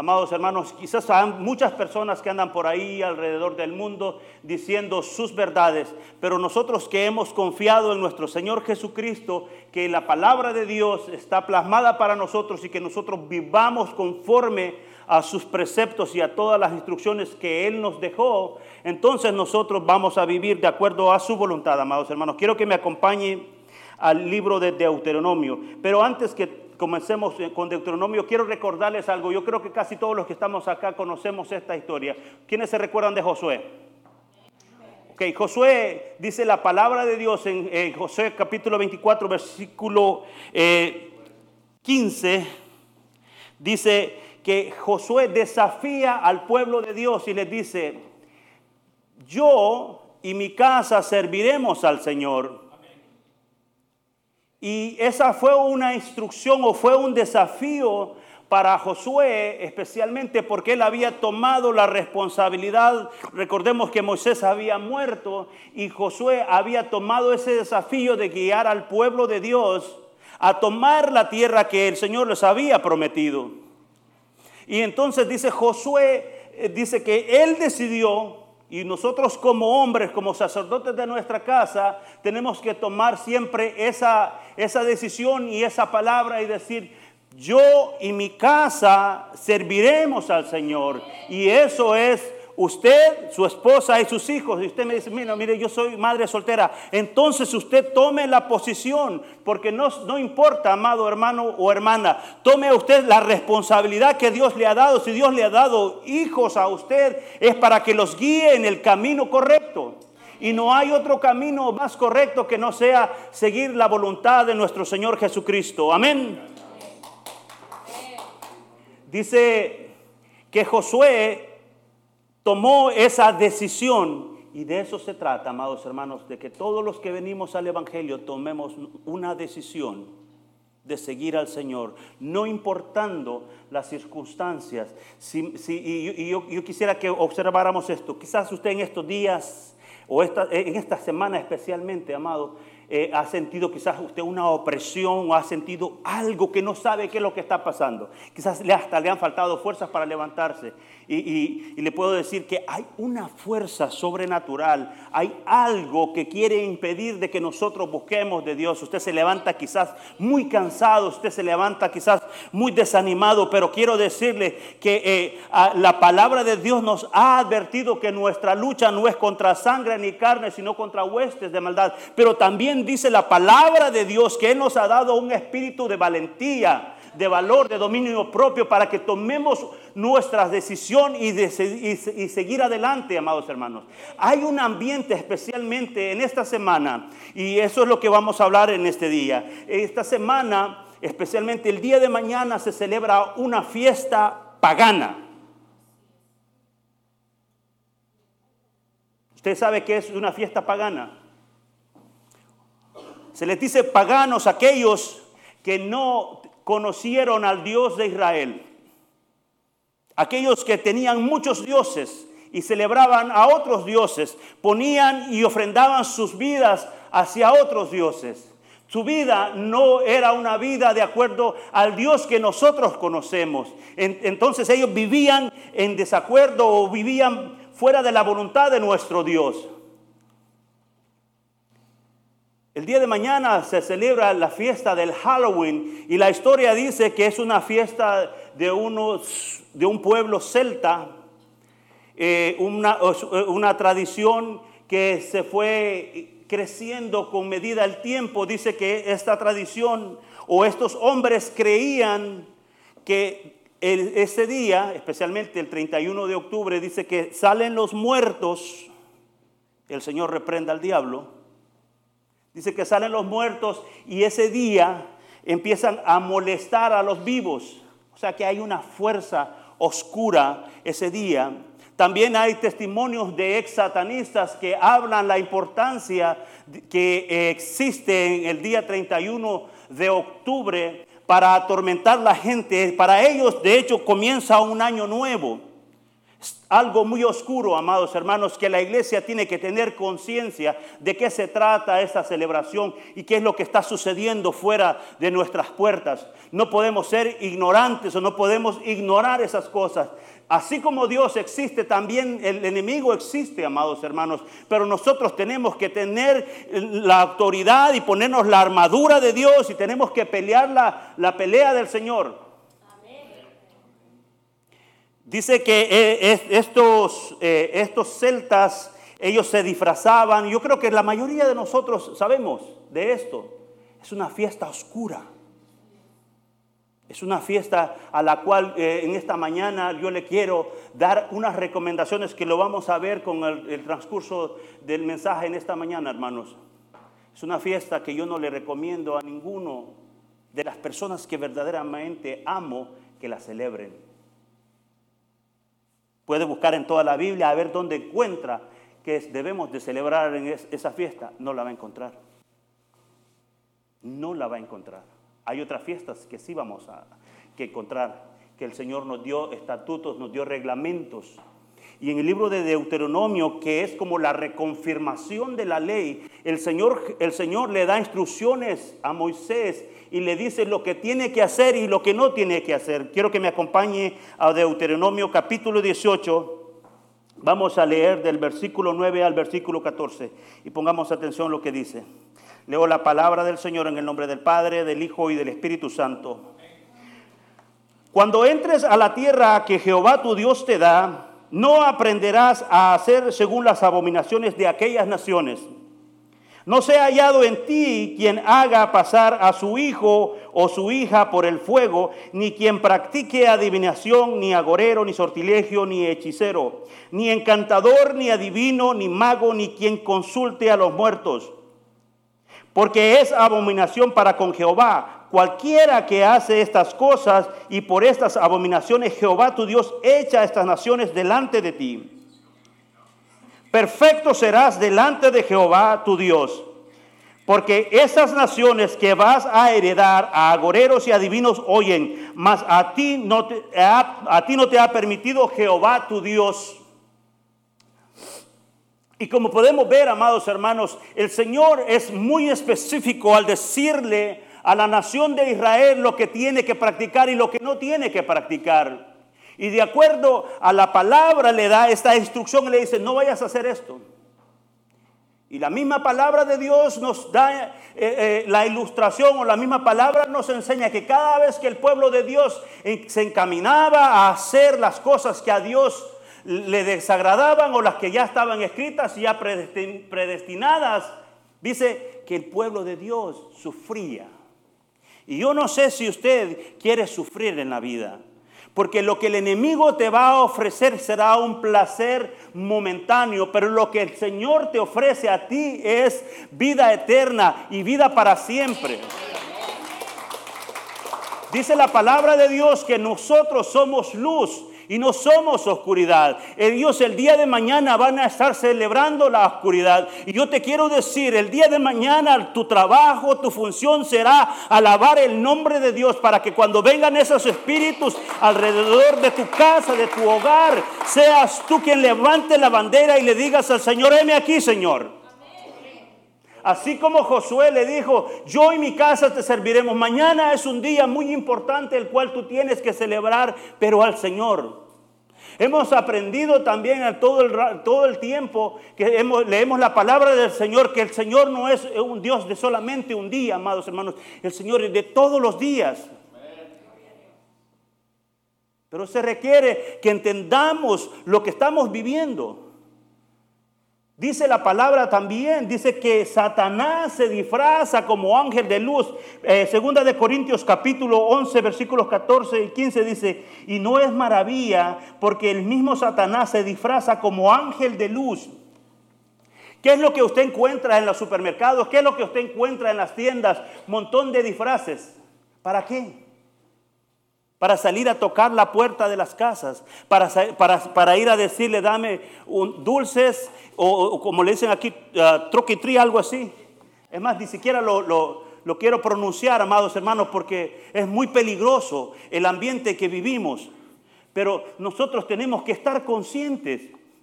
Amados hermanos, quizás hay muchas personas que andan por ahí alrededor del mundo diciendo sus verdades, pero nosotros que hemos confiado en nuestro Señor Jesucristo, que la palabra de Dios está plasmada para nosotros y que nosotros vivamos conforme a sus preceptos y a todas las instrucciones que Él nos dejó, entonces nosotros vamos a vivir de acuerdo a su voluntad, amados hermanos. Quiero que me acompañe al libro de Deuteronomio, pero antes que comencemos con Deuteronomio, quiero recordarles algo. Yo creo que casi todos los que estamos acá conocemos esta historia. ¿Quiénes se recuerdan de Josué? Ok, Josué dice la palabra de Dios en, Josué capítulo 24, versículo 15. Eh, dice que Josué desafía al pueblo de Dios y les dice, yo y mi casa serviremos al Señor. Y esa fue una instrucción o fue un desafío para Josué, especialmente porque él había tomado la responsabilidad. Recordemos que Moisés había muerto y Josué había tomado ese desafío de guiar al pueblo de Dios a tomar la tierra que el Señor les había prometido. Y entonces dice Josué, eh, dice que él decidió y nosotros como hombres, como sacerdotes de nuestra casa, tenemos que tomar siempre esa, esa decisión y esa palabra y decir, yo y mi casa serviremos al Señor. Y eso es usted, su esposa y sus hijos, y usted me dice, mira, mire, yo soy madre soltera, entonces usted tome la posición, porque no, no importa, amado hermano o hermana, tome usted la responsabilidad que Dios le ha dado. Si Dios le ha dado hijos a usted, es para que los guíe en el camino correcto. Y no hay otro camino más correcto que no sea seguir la voluntad de nuestro Señor Jesucristo. Amén. Dice que Josué tomó esa decisión. Y de eso se trata, amados hermanos, de que todos los que venimos al Evangelio tomemos una decisión de seguir al Señor, no importando las circunstancias. y, yo, quisiera que observáramos esto. Quizás usted en estos días o esta, en esta semana especialmente, amado, eh, ha sentido quizás usted una opresión o ha sentido algo que no sabe qué es lo que está pasando. Quizás hasta le han faltado fuerzas para levantarse. Y, le puedo decir que hay una fuerza sobrenatural, hay algo que quiere impedir de que nosotros busquemos de Dios. Usted se levanta quizás muy cansado, usted se levanta quizás muy desanimado, pero quiero decirle que eh, la palabra de Dios nos ha advertido que nuestra lucha no es contra sangre ni carne, sino contra huestes de maldad. Pero también dice la palabra de Dios que Él nos ha dado un espíritu de valentía, de valor, de dominio propio para que tomemos nuestra decisión y, seguir adelante, amados hermanos. Hay un ambiente especialmente en esta semana y eso es lo que vamos a hablar en este día. Esta semana, especialmente el día de mañana, se celebra una fiesta pagana. ¿Usted sabe qué es una fiesta pagana? Se les dice paganos aquellos que no conocieron al Dios de Israel. Aquellos que tenían muchos dioses y celebraban a otros dioses, ponían y ofrendaban sus vidas hacia otros dioses. Su vida no era una vida de acuerdo al Dios que nosotros conocemos. Entonces ellos vivían en desacuerdo o vivían fuera de la voluntad de nuestro Dios. El día de mañana se celebra la fiesta del Halloween y la historia dice que es una fiesta de, unos, de un pueblo celta, eh, una, una tradición que se fue creciendo con medida del tiempo. Dice que esta tradición o estos hombres creían que ese día, especialmente el 31 de octubre, dice que salen los muertos, el Señor reprenda al diablo Dice que salen los muertos y ese día empiezan a molestar a los vivos. O sea que hay una fuerza oscura ese día. También hay testimonios de ex satanistas que hablan la importancia que existe en el día 31 de octubre para atormentar la gente. Para ellos, de hecho, comienza un año nuevo. Algo muy oscuro, amados hermanos, que la iglesia tiene que tener conciencia de qué se trata esta celebración y qué es lo que está sucediendo fuera de nuestras puertas. No podemos ser ignorantes o no podemos ignorar esas cosas. Así como Dios existe, también el enemigo existe, amados hermanos. Pero nosotros tenemos que tener la autoridad y ponernos la armadura de Dios y tenemos que pelear la, la pelea del Señor. Dice que eh, estos, eh, estos celtas, ellos se disfrazaban. Yo creo que la mayoría de nosotros sabemos de esto. Es una fiesta oscura. Es una fiesta a la cual eh, en esta mañana yo le quiero dar unas recomendaciones que lo vamos a ver con el, transcurso del mensaje en esta mañana, hermanos. Es una fiesta que yo no le recomiendo a ninguno de las personas que verdaderamente amo que la celebren. Puede buscar en toda la Biblia a ver dónde encuentra que debemos de celebrar en esa fiesta. No la va a encontrar. No la va a encontrar. Hay otras fiestas que sí vamos a que encontrar, que el Señor nos dio estatutos, nos dio reglamentos. Y en el libro de Deuteronomio, que es como la reconfirmación de la ley, el Señor, el Señor le da instrucciones a Moisés y le dice lo que tiene que hacer y lo que no tiene que hacer. Quiero que me acompañe a Deuteronomio capítulo 18. Vamos a leer del versículo 9 al versículo 14 y pongamos atención a lo que dice. Leo la palabra del Señor en el nombre del Padre, del Hijo y del Espíritu Santo. Cuando entres a la tierra que Jehová tu Dios te da, no aprenderás a hacer según las abominaciones de aquellas naciones. No sea hallado en ti quien haga pasar a su hijo o su hija por el fuego, ni quien practique adivinación, ni agorero, ni sortilegio, ni hechicero, ni encantador, ni adivino, ni mago, ni quien consulte a los muertos porque es abominación para con Jehová. Cualquiera que hace estas cosas y por estas abominaciones Jehová tu Dios echa a estas naciones delante de ti. Perfecto serás delante de Jehová tu Dios. Porque esas naciones que vas a heredar a agoreros y adivinos oyen, mas a ti no te, a ti no te ha permitido Jehová tu Dios y como podemos ver, amados hermanos, el Señor es muy específico al decirle a la nación de Israel lo que tiene que practicar y lo que no tiene que practicar. Y de acuerdo a la palabra le da esta instrucción y le dice, no vayas a hacer esto. Y la misma palabra de Dios nos da eh, eh, la ilustración o la misma palabra nos enseña que cada vez que el pueblo de Dios se encaminaba a hacer las cosas que a Dios le desagradaban o las que ya estaban escritas y ya predestinadas, dice que el pueblo de Dios sufría. Y yo no sé si usted quiere sufrir en la vida. Porque lo que el enemigo te va a ofrecer será un placer momentáneo, pero lo que el Señor te ofrece a ti es vida eterna y vida para siempre. Dice la palabra de Dios que nosotros somos luz y no somos oscuridad. Dios el día de mañana van a estar celebrando la oscuridad. Y yo te quiero decir, el día de mañana tu trabajo, tu función será alabar el nombre de Dios para que cuando vengan esos espíritus alrededor de tu casa, de tu hogar, seas tú quien levante la bandera y le digas al Señor, heme aquí, Señor. Así como Josué le dijo, yo y mi casa te serviremos. Mañana es un día muy importante el cual tú tienes que celebrar, pero al Señor. Hemos aprendido también todo el, todo el tiempo que leemos la palabra del Señor, que el Señor no es un Dios de solamente un día, amados hermanos. El Señor es de todos los días. Pero se requiere que entendamos lo que estamos viviendo. Dice la palabra también, dice que Satanás se disfraza como ángel de luz. Eh, segunda de Corintios capítulo 11 versículos 14 y 15 dice, y no es maravilla porque el mismo Satanás se disfraza como ángel de luz. ¿Qué es lo que usted encuentra en los supermercados? ¿Qué es lo que usted encuentra en las tiendas? Montón de disfraces. ¿Para qué? Para salir a tocar la puerta de las casas, para, para, ir a decirle, dame un, dulces, o, como le dicen aquí, uh, troquitrí, algo así. Es más, ni siquiera lo, lo quiero pronunciar, amados hermanos, porque es muy peligroso el ambiente que vivimos. Pero nosotros tenemos que estar conscientes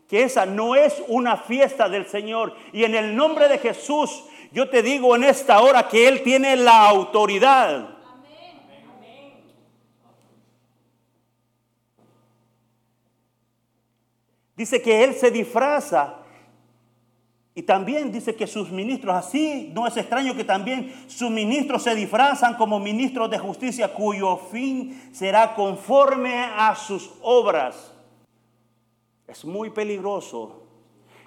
que esa no es una fiesta del Señor. Y en el nombre de Jesús, yo te digo en esta hora que Él tiene la autoridad. Dice que Él se disfraza y también dice que sus ministros, así no es extraño que también sus ministros se disfrazan como ministros de justicia cuyo fin será conforme a sus obras. Es muy peligroso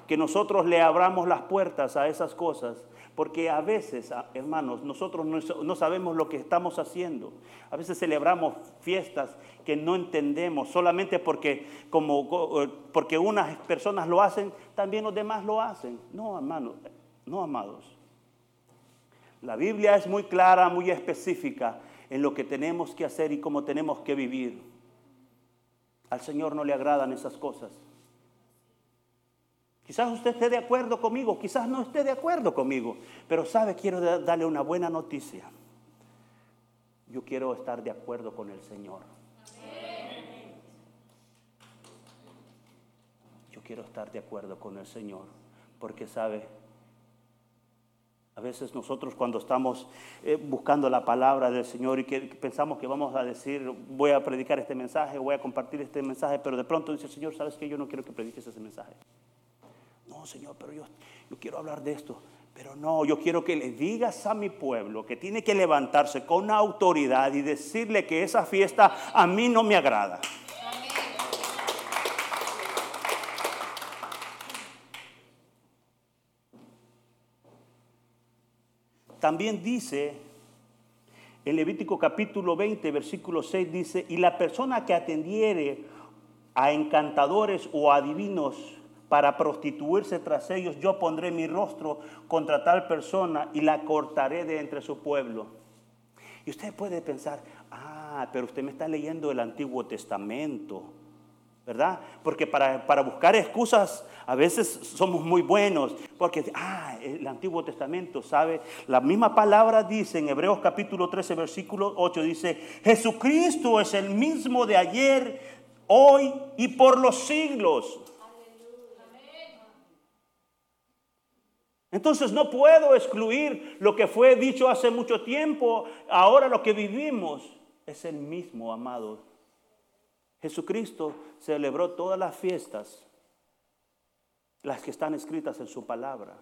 que nosotros le abramos las puertas a esas cosas, porque a veces, hermanos, nosotros no sabemos lo que estamos haciendo. A veces celebramos fiestas que no entendemos solamente porque, como, porque unas personas lo hacen, también los demás lo hacen. No, hermanos, no, amados. La Biblia es muy clara, muy específica en lo que tenemos que hacer y cómo tenemos que vivir. Al Señor no le agradan esas cosas. Quizás usted esté de acuerdo conmigo, quizás no esté de acuerdo conmigo, pero sabe, quiero darle una buena noticia. Yo quiero estar de acuerdo con el Señor. Yo quiero estar de acuerdo con el Señor, porque sabe, a veces nosotros cuando estamos eh, buscando la palabra del Señor y que pensamos que vamos a decir, voy a predicar este mensaje, voy a compartir este mensaje, pero de pronto dice Señor, ¿sabes que Yo no quiero que prediques ese mensaje. No, Señor, pero yo, yo quiero hablar de esto. Pero no, yo quiero que le digas a mi pueblo que tiene que levantarse con autoridad y decirle que esa fiesta a mí no me agrada. También dice en Levítico capítulo 20, versículo 6, dice, y la persona que atendiere a encantadores o adivinos para prostituirse tras ellos, yo pondré mi rostro contra tal persona y la cortaré de entre su pueblo. Y usted puede pensar, ah, pero usted me está leyendo el Antiguo Testamento, ¿verdad? Porque para, para buscar excusas a veces somos muy buenos, porque, ah, el Antiguo Testamento, ¿sabe? La misma palabra dice en Hebreos capítulo 13, versículo 8, dice, Jesucristo es el mismo de ayer, hoy y por los siglos. Entonces no puedo excluir lo que fue dicho hace mucho tiempo, ahora lo que vivimos es el mismo, amado. Jesucristo celebró todas las fiestas, las que están escritas en su palabra.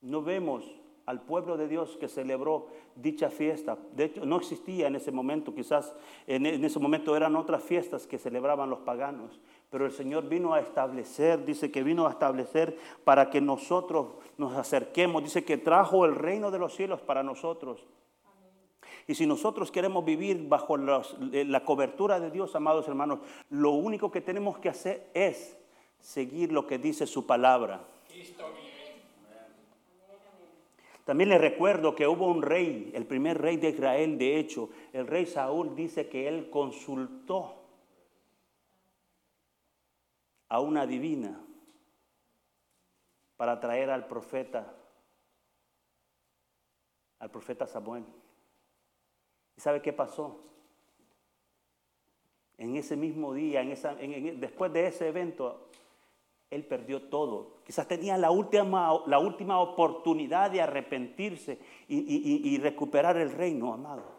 No vemos al pueblo de Dios que celebró dicha fiesta. De hecho, no existía en ese momento, quizás en, ese momento eran otras fiestas que celebraban los paganos. Pero el Señor vino a establecer, dice que vino a establecer para que nosotros nos acerquemos, dice que trajo el reino de los cielos para nosotros. Y si nosotros queremos vivir bajo eh, la cobertura de Dios, amados hermanos, lo único que tenemos que hacer es seguir lo que dice su palabra. También les recuerdo que hubo un rey, el primer rey de Israel, de hecho, el rey Saúl dice que él consultó a una divina para traer al profeta, al profeta Samuel. ¿Y sabe qué pasó? En ese mismo día, después de ese evento, él perdió todo. Quizás tenía la última, la última oportunidad de arrepentirse y recuperar el reino, amado.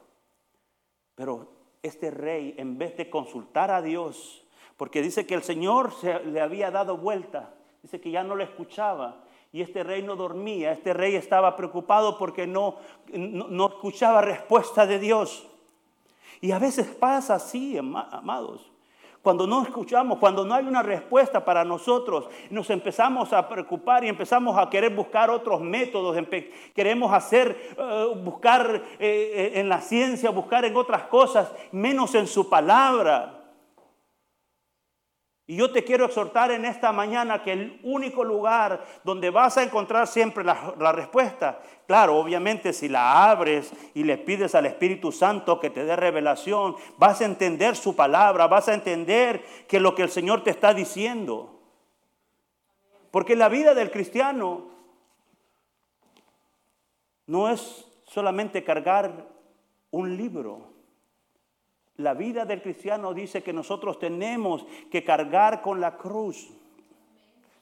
Pero este rey, en vez de consultar a Dios, porque dice que el Señor se, le había dado vuelta, dice que ya no le escuchaba. Y este rey no dormía, este rey estaba preocupado porque no, no, escuchaba respuesta de Dios. Y a veces pasa así, amados. Cuando no escuchamos, cuando no hay una respuesta para nosotros, nos empezamos a preocupar y empezamos a querer buscar otros métodos, queremos hacer, eh, buscar eh, eh, en la ciencia, buscar en otras cosas, menos en su palabra. Y yo te quiero exhortar en esta mañana que el único lugar donde vas a encontrar siempre la, respuesta, claro, obviamente si la abres y le pides al Espíritu Santo que te dé revelación, vas a entender su palabra, vas a entender que lo que el Señor te está diciendo. Porque la vida del cristiano no es solamente cargar un libro. La vida del cristiano dice que nosotros tenemos que cargar con la cruz.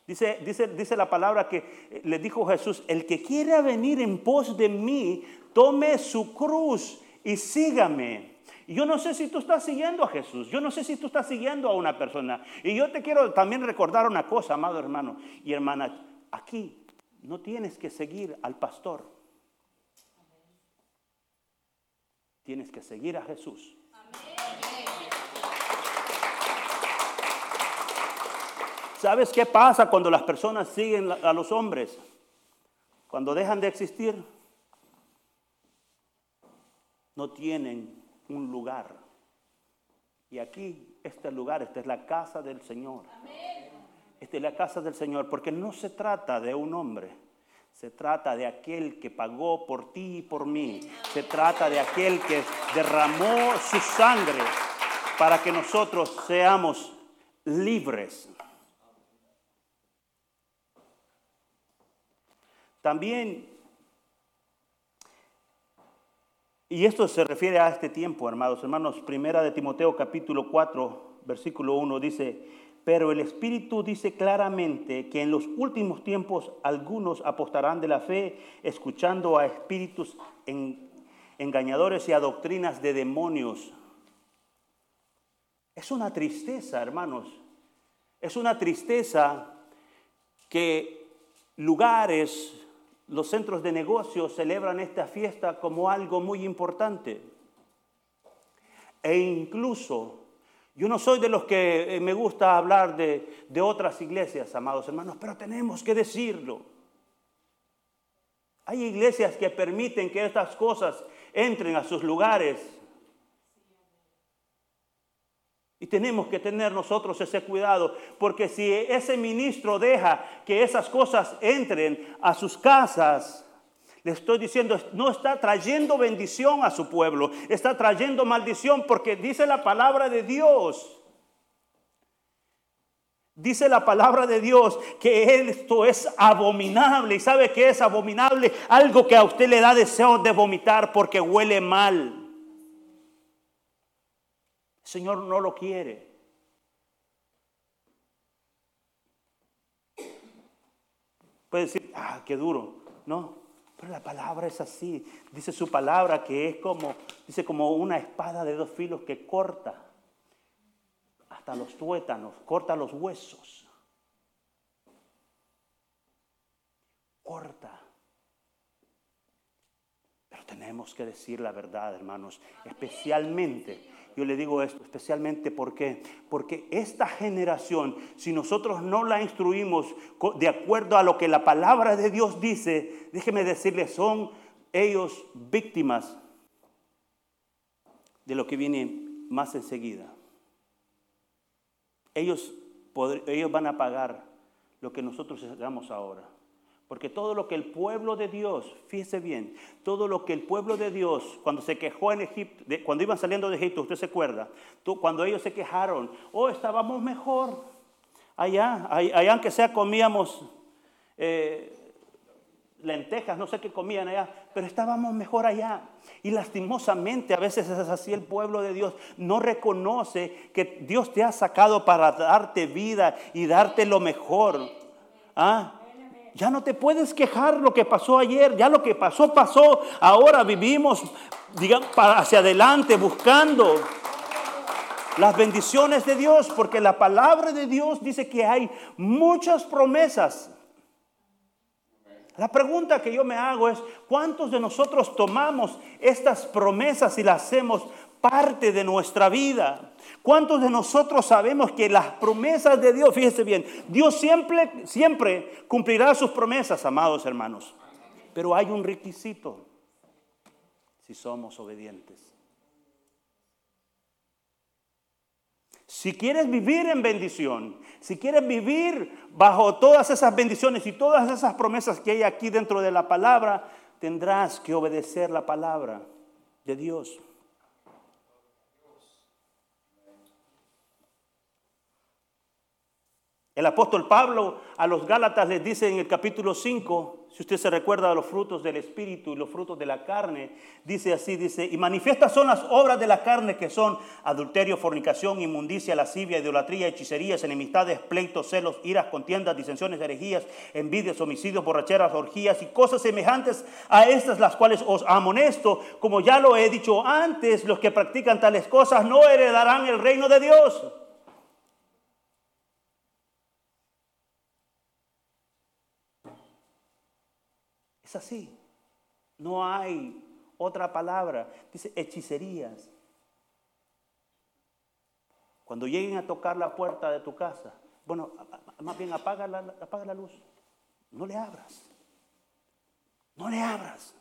Dice, dice, dice la palabra que eh, le dijo Jesús, el que quiera venir en pos de mí, tome su cruz y sígame. Yo no sé si tú estás siguiendo a Jesús, yo no sé si tú estás siguiendo a una persona. Y yo te quiero también recordar una cosa, amado hermano y hermana, aquí no tienes que seguir al pastor. Tienes que seguir a Jesús. ¿Sabes qué pasa cuando las personas siguen a los hombres? Cuando dejan de existir, no tienen un lugar. Y aquí, este lugar, esta es la casa del Señor. Esta es la casa del Señor, porque no se trata de un hombre. Se trata de aquel que pagó por ti y por mí. Se trata de aquel que derramó su sangre para que nosotros seamos libres. También, y esto se refiere a este tiempo, hermanos, hermanos, primera de Timoteo capítulo 4, versículo 1 dice, pero el Espíritu dice claramente que en los últimos tiempos algunos apostarán de la fe, escuchando a espíritus engañadores y a doctrinas de demonios. Es una tristeza, hermanos. Es una tristeza que lugares, los centros de negocios celebran esta fiesta como algo muy importante. E incluso yo no soy de los que eh, me gusta hablar de, otras iglesias, amados hermanos, pero tenemos que decirlo. Hay iglesias que permiten que estas cosas entren a sus lugares. Y tenemos que tener nosotros ese cuidado, porque si ese ministro deja que esas cosas entren a sus casas, le estoy diciendo, no está trayendo bendición a su pueblo, está trayendo maldición porque dice la palabra de Dios. Dice la palabra de Dios que esto es abominable. ¿Y sabe qué es abominable? Algo que a usted le da deseo de vomitar porque huele mal. El Señor no lo quiere. Puede decir, ah, qué duro. No, pero la palabra es así. Dice su palabra que es como, dice como una espada de dos filos que corta hasta los tuétanos, corta los huesos. Corta. Pero tenemos que decir la verdad, hermanos, especialmente yo le digo esto especialmente porque porque esta generación, si nosotros no la instruimos de acuerdo a lo que la palabra de Dios dice, déjeme decirles, son ellos víctimas de lo que viene más enseguida. Ellos, ellos van a pagar lo que nosotros hagamos ahora. Porque todo lo que el pueblo de Dios, fíjese bien, todo lo que el pueblo de Dios, cuando se quejó en Egipto, cuando iban saliendo de Egipto, usted se acuerda, cuando ellos se quejaron, oh, estábamos mejor allá, allá aunque sea comíamos eh, lentejas, no sé qué comían allá, pero estábamos mejor allá. Y lastimosamente a veces es así el pueblo de Dios, no reconoce que Dios te ha sacado para darte vida y darte lo mejor. ¿Ah? Ya no te puedes quejar lo que pasó ayer, ya lo que pasó, pasó. Ahora vivimos, digamos, hacia adelante buscando las bendiciones de Dios, porque la palabra de Dios dice que hay muchas promesas. La pregunta que yo me hago es, ¿cuántos de nosotros tomamos estas promesas y las hacemos parte de nuestra vida. ¿Cuántos de nosotros sabemos que las promesas de Dios, fíjese bien, Dios siempre, siempre cumplirá sus promesas, amados hermanos? Pero hay un requisito si somos obedientes. Si quieres vivir en bendición, si quieres vivir bajo todas esas bendiciones y todas esas promesas que hay aquí dentro de la palabra, tendrás que obedecer la palabra de Dios. El apóstol Pablo a los Gálatas les dice en el capítulo 5, si usted se recuerda de los frutos del Espíritu y los frutos de la carne, dice así, dice, y manifiestas son las obras de la carne que son adulterio, fornicación, inmundicia, lascivia, idolatría, hechicerías, enemistades, pleitos, celos, iras, contiendas, disensiones, herejías, envidias, homicidios, borracheras, orgías y cosas semejantes a estas las cuales os amonesto, como ya lo he dicho antes, los que practican tales cosas no heredarán el reino de Dios. Es así. No hay otra palabra. Dice hechicerías. Cuando lleguen a tocar la puerta de tu casa, bueno, más bien apaga la, apaga la luz. No le abras. No le abras.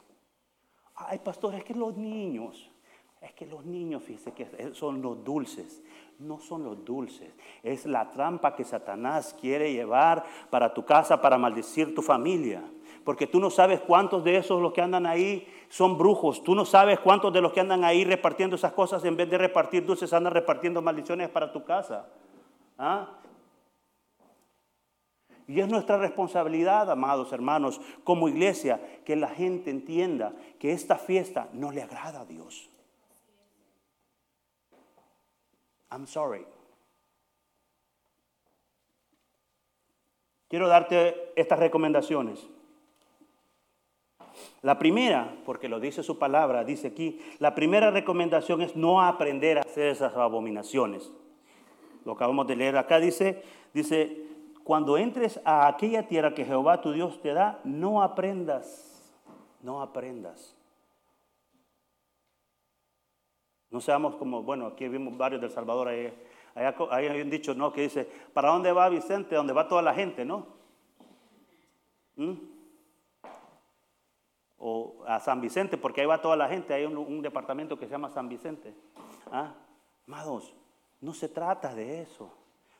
Ay, pastor, es que los niños, es que los niños, fíjese que son los dulces. No son los dulces. Es la trampa que Satanás quiere llevar para tu casa, para maldecir tu familia porque tú no sabes cuántos de esos los que andan ahí son brujos, tú no sabes cuántos de los que andan ahí repartiendo esas cosas en vez de repartir dulces andan repartiendo maldiciones para tu casa. ¿Ah? Y es nuestra responsabilidad, amados hermanos, como iglesia, que la gente entienda que esta fiesta no le agrada a Dios. I'm sorry. Quiero darte estas recomendaciones. La primera, porque lo dice su palabra, dice aquí, la primera recomendación es no aprender a hacer esas abominaciones. Lo acabamos de leer acá, dice, dice, cuando entres a aquella tierra que Jehová tu Dios te da, no aprendas, no aprendas. No seamos como, bueno, aquí vimos varios del Salvador, ahí, hay un dicho, ¿no? Que dice, ¿para dónde va Vicente? ¿Dónde va toda la gente, no? ¿Mm? O a San Vicente, porque ahí va toda la gente, hay un, departamento que se llama San Vicente. ¿Ah? Amados, no se trata de eso.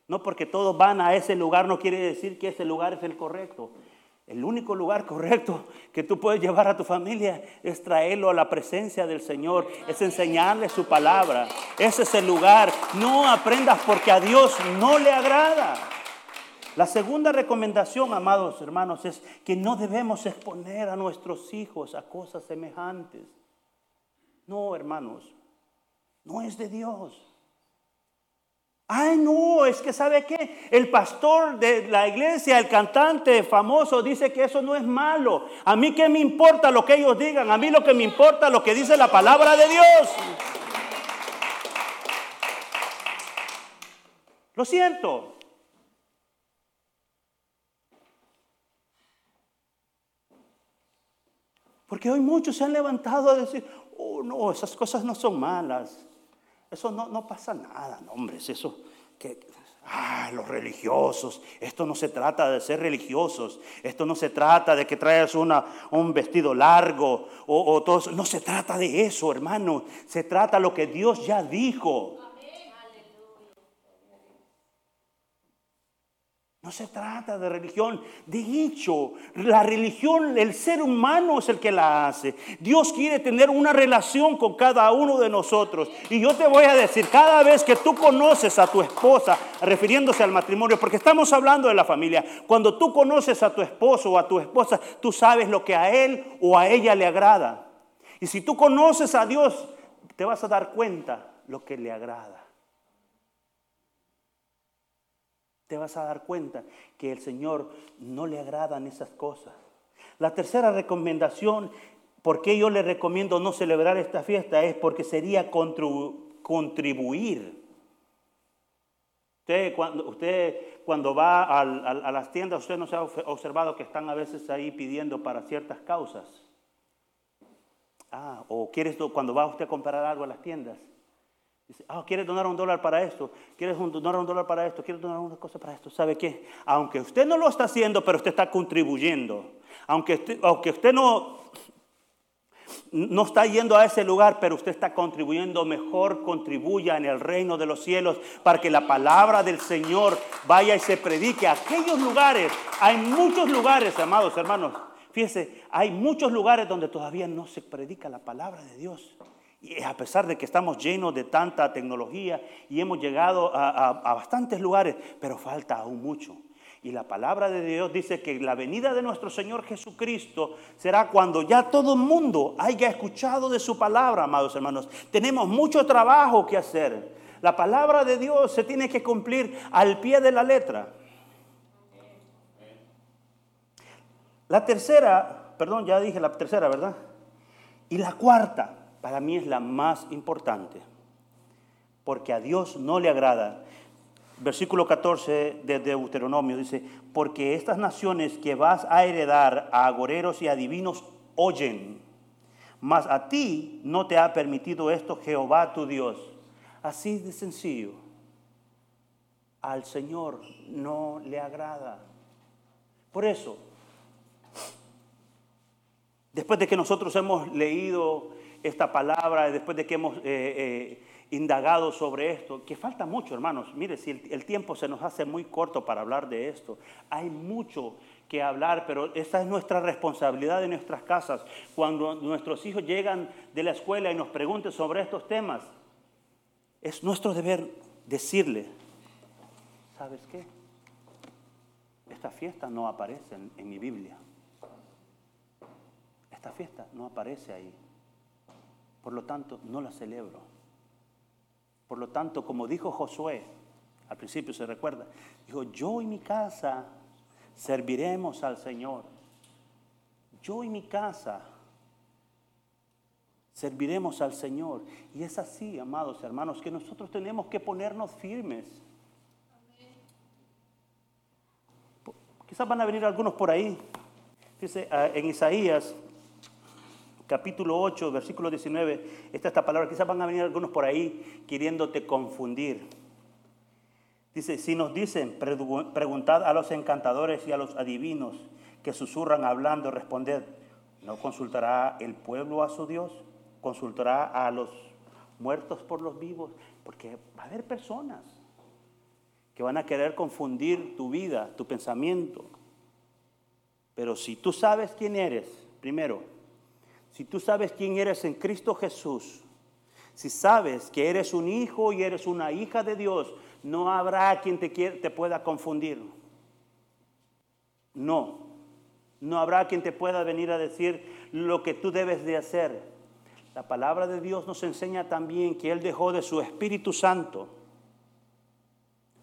No porque todos van a ese lugar no quiere decir que ese lugar es el correcto. El único lugar correcto que tú puedes llevar a tu familia es traerlo a la presencia del Señor, es enseñarle su palabra. Ese es el lugar. No aprendas porque a Dios no le agrada. La segunda recomendación, amados hermanos, es que no debemos exponer a nuestros hijos a cosas semejantes. No, hermanos, no es de Dios. Ay, no, es que sabe qué, el pastor de la iglesia, el cantante famoso, dice que eso no es malo. A mí qué me importa lo que ellos digan, a mí lo que me importa lo que dice la palabra de Dios. Lo siento, Porque hoy muchos se han levantado a decir, oh no, esas cosas no son malas. Eso no, no pasa nada, no, hombre, eso que, ah, los religiosos, esto no se trata de ser religiosos, esto no se trata de que traigas una, un vestido largo o, o todo no se trata de eso, hermano, se trata de lo que Dios ya dijo. No se trata de religión. De hecho, la religión, el ser humano es el que la hace. Dios quiere tener una relación con cada uno de nosotros. Y yo te voy a decir, cada vez que tú conoces a tu esposa, refiriéndose al matrimonio, porque estamos hablando de la familia, cuando tú conoces a tu esposo o a tu esposa, tú sabes lo que a él o a ella le agrada. Y si tú conoces a Dios, te vas a dar cuenta lo que le agrada. Te vas a dar cuenta que el Señor no le agradan esas cosas. La tercera recomendación, ¿por qué yo le recomiendo no celebrar esta fiesta? Es porque sería contribuir. Usted cuando, usted cuando va a, a las tiendas, usted no se ha observado que están a veces ahí pidiendo para ciertas causas. Ah, o quieres cuando va usted a comprar algo a las tiendas, Dice, ah, ¿quieres donar un dólar para esto? ¿Quieres donar un dólar para esto? ¿Quieres donar una cosa para esto? ¿Sabe qué? Aunque usted no lo está haciendo, pero usted está contribuyendo. Aunque usted, aunque usted no, no está yendo a ese lugar, pero usted está contribuyendo, mejor contribuya en el reino de los cielos para que la palabra del Señor vaya y se predique a aquellos lugares. Hay muchos lugares, amados hermanos. Fíjense, hay muchos lugares donde todavía no se predica la palabra de Dios. A pesar de que estamos llenos de tanta tecnología y hemos llegado a, bastantes lugares, pero falta aún mucho. Y la palabra de Dios dice que la venida de nuestro Señor Jesucristo será cuando ya todo el mundo haya escuchado de su palabra, amados hermanos. Tenemos mucho trabajo que hacer. La palabra de Dios se tiene que cumplir al pie de la letra. La tercera, perdón, ya dije la tercera, ¿verdad? Y la cuarta, para mí es la más importante, porque a Dios no le agrada versículo 14 de Deuteronomio dice, porque estas naciones que vas a heredar a agoreros y adivinos oyen, mas a ti no te ha permitido esto Jehová tu Dios. Así de sencillo. Al Señor no le agrada. Por eso, después de que nosotros hemos leído esta palabra, después de que hemos... Eh, eh, indagado sobre esto, que falta mucho, hermanos. Mire, si el, tiempo se nos hace muy corto para hablar de esto, hay mucho que hablar, pero esa es nuestra responsabilidad en nuestras casas. Cuando nuestros hijos llegan de la escuela y nos pregunten sobre estos temas, es nuestro deber decirle, ¿sabes qué? Esta fiesta no aparece en mi Biblia. Esta fiesta no aparece ahí. Por lo tanto, no la celebro. Por lo tanto, como dijo Josué, al principio se recuerda, dijo, yo y mi casa serviremos al Señor. Yo y mi casa serviremos al Señor. Y es así, amados hermanos, que nosotros tenemos que ponernos firmes. Quizás van a venir algunos por ahí. Dice ah, en Isaías capítulo 8, versículo 19, está esta palabra, quizás van a venir algunos por ahí queriéndote confundir. Dice, si nos dicen, preguntad a los encantadores y a los adivinos que susurran hablando, responded, ¿no consultará el pueblo a su Dios? ¿Consultará a los muertos por los vivos? Porque va a haber personas que van a querer confundir tu vida, tu pensamiento. Pero si tú sabes quién eres, primero, si tú sabes quién eres en Cristo Jesús, si sabes que eres un hijo y eres una hija de Dios, no habrá quien te, te pueda confundir. No, no habrá quien te pueda venir a decir lo que tú debes de hacer. La palabra de Dios nos enseña también que Él dejó de su Espíritu Santo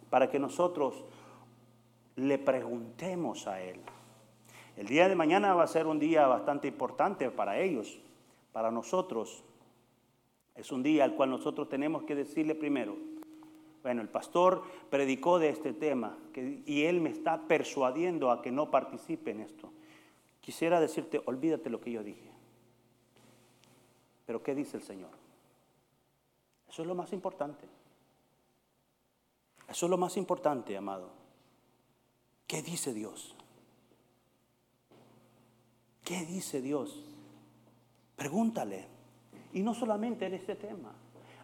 para que nosotros le preguntemos a Él. El día de mañana va a ser un día bastante importante para ellos, para nosotros. Es un día al cual nosotros tenemos que decirle primero, bueno, el pastor predicó de este tema y él me está persuadiendo a que no participe en esto. Quisiera decirte, olvídate lo que yo dije. Pero ¿qué dice el Señor? Eso es lo más importante. Eso es lo más importante, amado. ¿Qué dice Dios? ¿Qué dice Dios? Pregúntale. Y no solamente en este tema.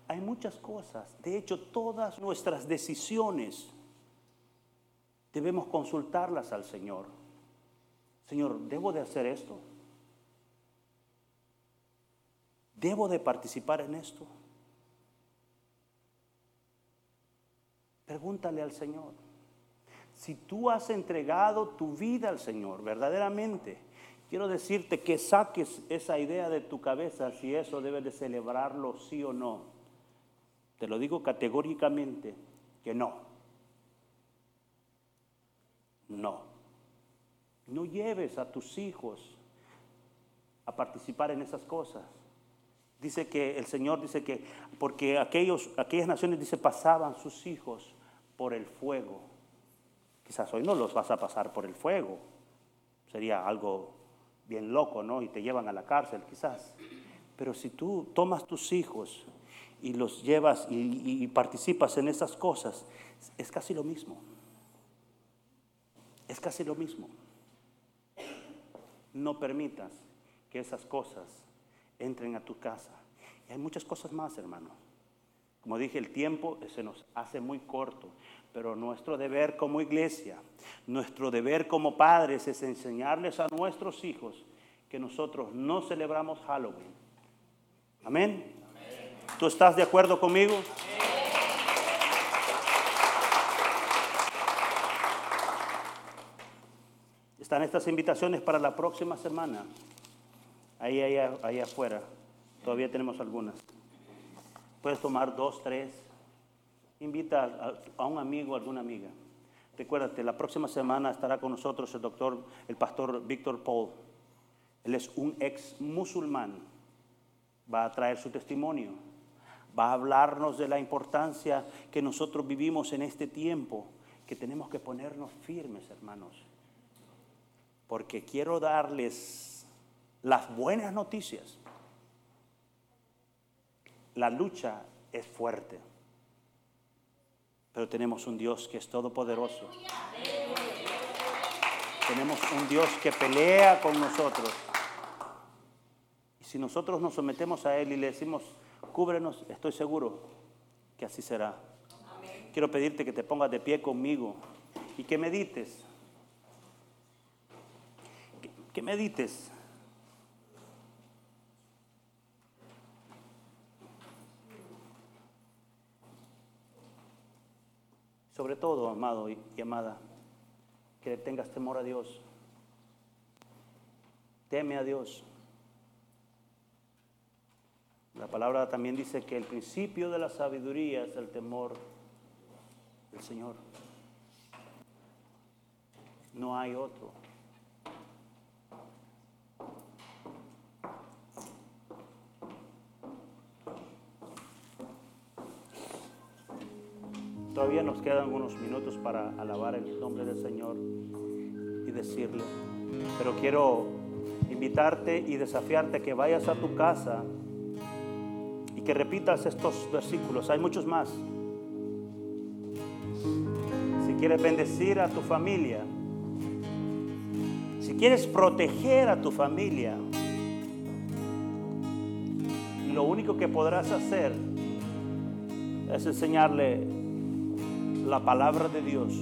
Hay muchas cosas. De hecho, todas nuestras decisiones debemos consultarlas al Señor. Señor, ¿debo de hacer esto? ¿Debo de participar en esto? Pregúntale al Señor. Si tú has entregado tu vida al Señor verdaderamente, Quiero decirte que saques esa idea de tu cabeza si eso debe de celebrarlo sí o no. Te lo digo categóricamente que no. No. No lleves a tus hijos a participar en esas cosas. Dice que el Señor dice que porque aquellos, aquellas naciones dice pasaban sus hijos por el fuego. Quizás hoy no los vas a pasar por el fuego. Sería algo bien loco, ¿no? Y te llevan a la cárcel quizás. Pero si tú tomas tus hijos y los llevas y, participas en esas cosas, es casi lo mismo. Es casi lo mismo. No permitas que esas cosas entren a tu casa. Y hay muchas cosas más, hermano. Como dije, el tiempo se nos hace muy corto, pero nuestro deber como iglesia, nuestro deber como padres es enseñarles a nuestros hijos que nosotros no celebramos Halloween. Amén. ¿Tú estás de acuerdo conmigo? Están estas invitaciones para la próxima semana. Ahí, ahí, ahí afuera. Todavía tenemos algunas. Puedes tomar dos, tres. Invita a, un amigo, a alguna amiga. Recuérdate, la próxima semana estará con nosotros el doctor, el pastor Víctor Paul. Él es un ex musulmán. Va a traer su testimonio. Va a hablarnos de la importancia que nosotros vivimos en este tiempo, que tenemos que ponernos firmes, hermanos. Porque quiero darles las buenas noticias. La lucha es fuerte. Pero tenemos un Dios que es todopoderoso. Tenemos un Dios que pelea con nosotros. Y si nosotros nos sometemos a Él y le decimos, cúbrenos, estoy seguro que así será. Quiero pedirte que te pongas de pie conmigo y que medites. Que, que medites. Sobre todo, amado y amada, que tengas temor a Dios. Teme a Dios. La palabra también dice que el principio de la sabiduría es el temor del Señor. No hay otro. Todavía nos quedan unos minutos para alabar el nombre del Señor y decirle. Pero quiero invitarte y desafiarte que vayas a tu casa y que repitas estos versículos. Hay muchos más. Si quieres bendecir a tu familia, si quieres proteger a tu familia, lo único que podrás hacer es enseñarle la palabra de Dios.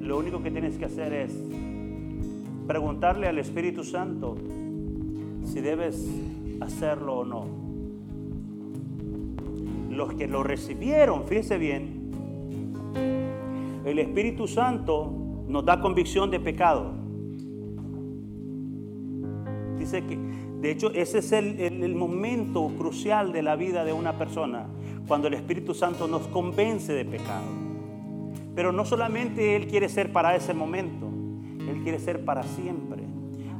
Lo único que tienes que hacer es preguntarle al Espíritu Santo si debes hacerlo o no. Los que lo recibieron, fíjese bien, el Espíritu Santo nos da convicción de pecado. Que de hecho, ese es el, momento crucial de la vida de una persona, cuando el Espíritu Santo nos convence de pecado. Pero no solamente Él quiere ser para ese momento, Él quiere ser para siempre.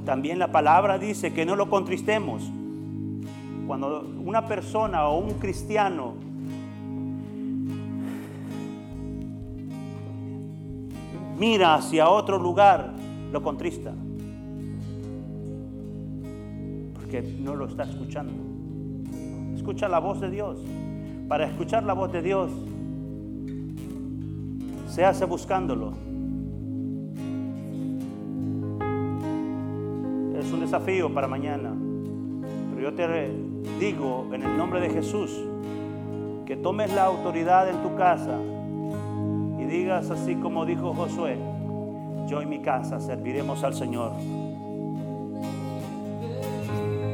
También la palabra dice que no lo contristemos. Cuando una persona o un cristiano mira hacia otro lugar, lo contrista que no lo está escuchando. Escucha la voz de Dios. Para escuchar la voz de Dios, se hace buscándolo. Es un desafío para mañana. Pero yo te digo en el nombre de Jesús que tomes la autoridad en tu casa y digas así como dijo Josué, yo y mi casa serviremos al Señor.